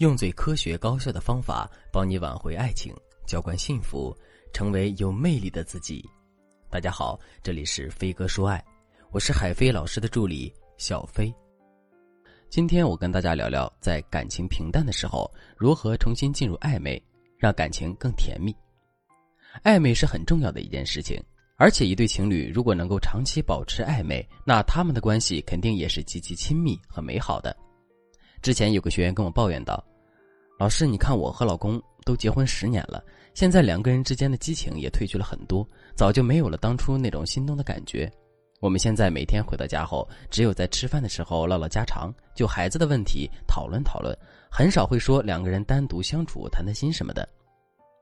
用最科学高效的方法帮你挽回爱情，浇灌幸福，成为有魅力的自己。大家好，这里是飞哥说爱，我是海飞老师的助理小飞。今天我跟大家聊聊，在感情平淡的时候，如何重新进入暧昧，让感情更甜蜜。暧昧是很重要的一件事情，而且一对情侣如果能够长期保持暧昧，那他们的关系肯定也是极其亲密和美好的。之前有个学员跟我抱怨道。老师，你看我和老公都结婚十年了，现在两个人之间的激情也褪去了很多，早就没有了当初那种心动的感觉。我们现在每天回到家后，只有在吃饭的时候唠唠家常，就孩子的问题讨论讨论，很少会说两个人单独相处谈谈心什么的。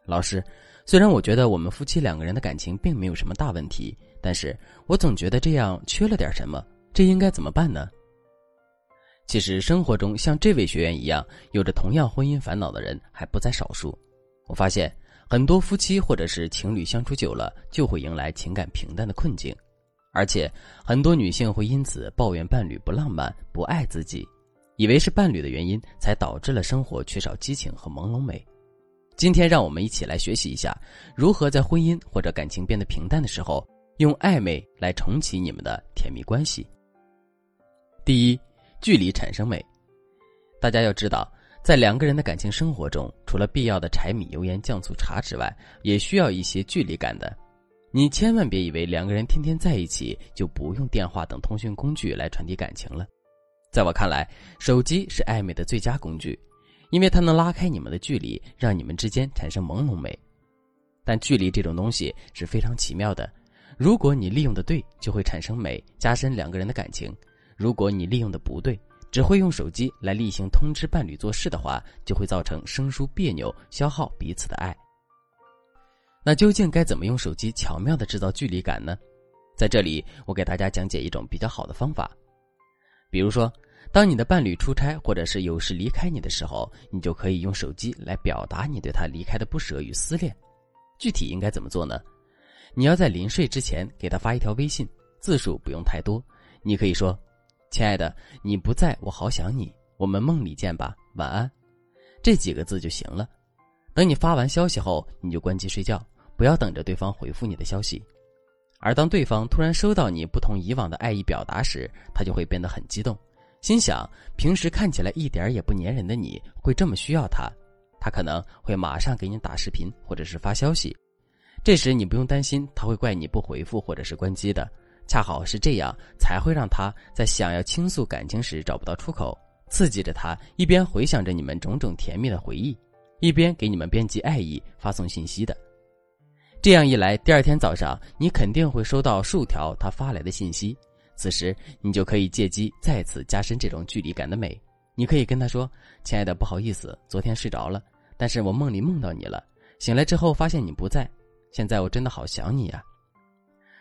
老师，虽然我觉得我们夫妻两个人的感情并没有什么大问题，但是我总觉得这样缺了点什么，这应该怎么办呢？其实生活中像这位学员一样有着同样婚姻烦恼的人还不在少数。我发现很多夫妻或者是情侣相处久了，就会迎来情感平淡的困境，而且很多女性会因此抱怨伴侣不浪漫、不爱自己，以为是伴侣的原因才导致了生活缺少激情和朦胧美。今天让我们一起来学习一下，如何在婚姻或者感情变得平淡的时候，用暧昧来重启你们的甜蜜关系。第一。距离产生美，大家要知道，在两个人的感情生活中，除了必要的柴米油盐酱醋茶之外，也需要一些距离感的。你千万别以为两个人天天在一起就不用电话等通讯工具来传递感情了。在我看来，手机是暧昧的最佳工具，因为它能拉开你们的距离，让你们之间产生朦胧美。但距离这种东西是非常奇妙的，如果你利用的对，就会产生美，加深两个人的感情。如果你利用的不对，只会用手机来例行通知伴侣做事的话，就会造成生疏别扭，消耗彼此的爱。那究竟该怎么用手机巧妙的制造距离感呢？在这里，我给大家讲解一种比较好的方法。比如说，当你的伴侣出差或者是有事离开你的时候，你就可以用手机来表达你对他离开的不舍与思念。具体应该怎么做呢？你要在临睡之前给他发一条微信，字数不用太多，你可以说。亲爱的，你不在我好想你，我们梦里见吧，晚安，这几个字就行了。等你发完消息后，你就关机睡觉，不要等着对方回复你的消息。而当对方突然收到你不同以往的爱意表达时，他就会变得很激动，心想平时看起来一点也不粘人的你会这么需要他，他可能会马上给你打视频或者是发消息。这时你不用担心他会怪你不回复或者是关机的。恰好是这样，才会让他在想要倾诉感情时找不到出口，刺激着他一边回想着你们种种甜蜜的回忆，一边给你们编辑爱意发送信息的。这样一来，第二天早上你肯定会收到数条他发来的信息，此时你就可以借机再次加深这种距离感的美。你可以跟他说：“亲爱的，不好意思，昨天睡着了，但是我梦里梦到你了，醒来之后发现你不在，现在我真的好想你呀。”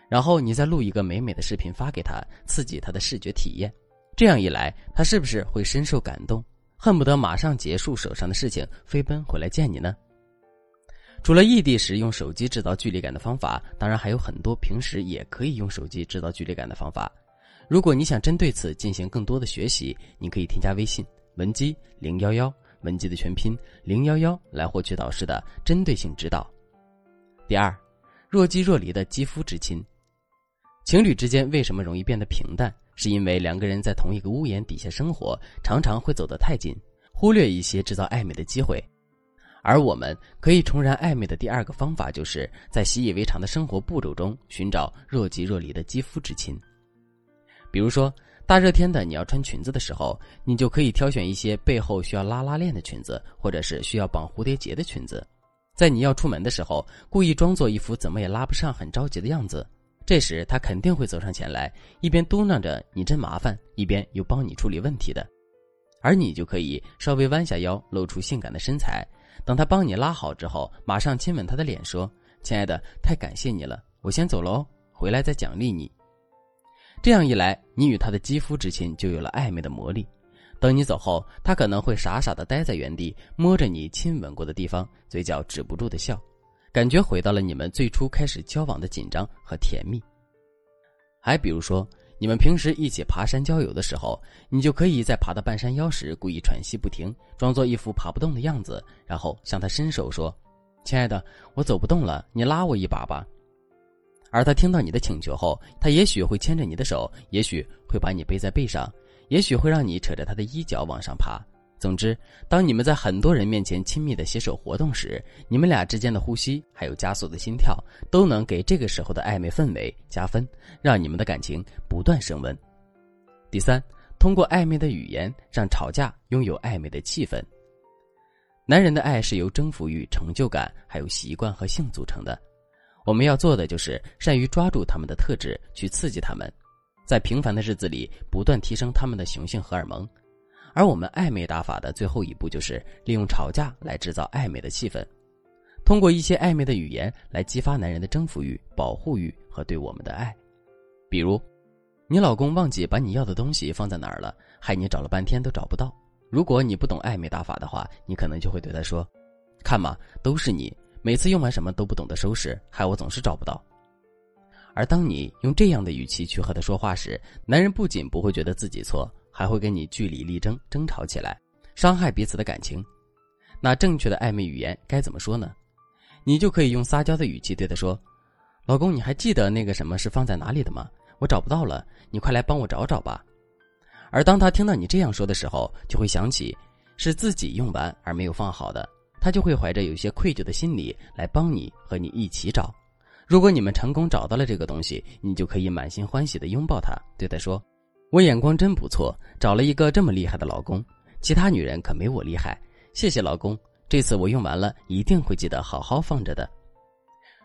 然后你再录一个美美的视频发给他，刺激他的视觉体验。这样一来，他是不是会深受感动，恨不得马上结束手上的事情，飞奔回来见你呢？除了异地时用手机制造距离感的方法，当然还有很多平时也可以用手机制造距离感的方法。如果你想针对此进行更多的学习，你可以添加微信文姬零幺幺，文姬的全拼零幺幺，来获取导师的针对性指导。第二，若即若离的肌肤之亲。情侣之间为什么容易变得平淡？是因为两个人在同一个屋檐底下生活，常常会走得太近，忽略一些制造暧昧的机会。而我们可以重燃暧昧的第二个方法，就是在习以为常的生活步骤中寻找若即若离的肌肤之亲。比如说，大热天的你要穿裙子的时候，你就可以挑选一些背后需要拉拉链的裙子，或者是需要绑蝴蝶结的裙子。在你要出门的时候，故意装作一副怎么也拉不上、很着急的样子。这时，他肯定会走上前来，一边嘟囔着“你真麻烦”，一边又帮你处理问题的。而你就可以稍微弯下腰，露出性感的身材。等他帮你拉好之后，马上亲吻他的脸，说：“亲爱的，太感谢你了，我先走了哦，回来再奖励你。”这样一来，你与他的肌肤之亲就有了暧昧的魔力。等你走后，他可能会傻傻的待在原地，摸着你亲吻过的地方，嘴角止不住的笑。感觉回到了你们最初开始交往的紧张和甜蜜。还比如说，你们平时一起爬山郊游的时候，你就可以在爬到半山腰时故意喘息不停，装作一副爬不动的样子，然后向他伸手说：“亲爱的，我走不动了，你拉我一把吧。”而他听到你的请求后，他也许会牵着你的手，也许会把你背在背上，也许会让你扯着他的衣角往上爬。总之，当你们在很多人面前亲密的携手活动时，你们俩之间的呼吸还有加速的心跳，都能给这个时候的暧昧氛围加分，让你们的感情不断升温。第三，通过暧昧的语言让吵架拥有暧昧的气氛。男人的爱是由征服欲、成就感还有习惯和性组成的，我们要做的就是善于抓住他们的特质，去刺激他们，在平凡的日子里不断提升他们的雄性荷尔蒙。而我们暧昧打法的最后一步，就是利用吵架来制造暧昧的气氛，通过一些暧昧的语言来激发男人的征服欲、保护欲和对我们的爱。比如，你老公忘记把你要的东西放在哪儿了，害你找了半天都找不到。如果你不懂暧昧打法的话，你可能就会对他说：“看嘛，都是你，每次用完什么都不懂得收拾，害我总是找不到。”而当你用这样的语气去和他说话时，男人不仅不会觉得自己错。还会跟你据理力争，争吵起来，伤害彼此的感情。那正确的暧昧语言该怎么说呢？你就可以用撒娇的语气对他说：“老公，你还记得那个什么是放在哪里的吗？我找不到了，你快来帮我找找吧。”而当他听到你这样说的时候，就会想起是自己用完而没有放好的，他就会怀着有些愧疚的心理来帮你和你一起找。如果你们成功找到了这个东西，你就可以满心欢喜的拥抱他，对他说。我眼光真不错，找了一个这么厉害的老公，其他女人可没我厉害。谢谢老公，这次我用完了，一定会记得好好放着的。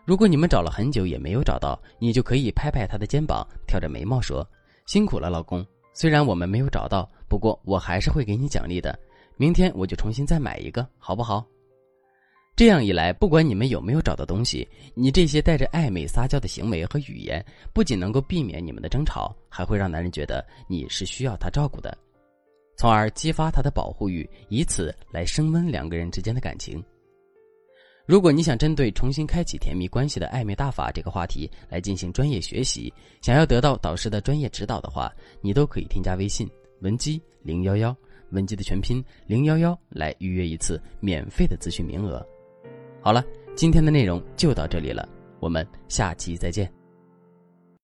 如果你们找了很久也没有找到，你就可以拍拍他的肩膀，挑着眉毛说：“辛苦了，老公。虽然我们没有找到，不过我还是会给你奖励的。明天我就重新再买一个，好不好？”这样一来，不管你们有没有找到东西，你这些带着暧昧撒娇的行为和语言，不仅能够避免你们的争吵，还会让男人觉得你是需要他照顾的，从而激发他的保护欲，以此来升温两个人之间的感情。如果你想针对重新开启甜蜜关系的暧昧大法这个话题来进行专业学习，想要得到导师的专业指导的话，你都可以添加微信文姬零幺幺，文姬的全拼零幺幺来预约一次免费的咨询名额。好了，今天的内容就到这里了，我们下期再见。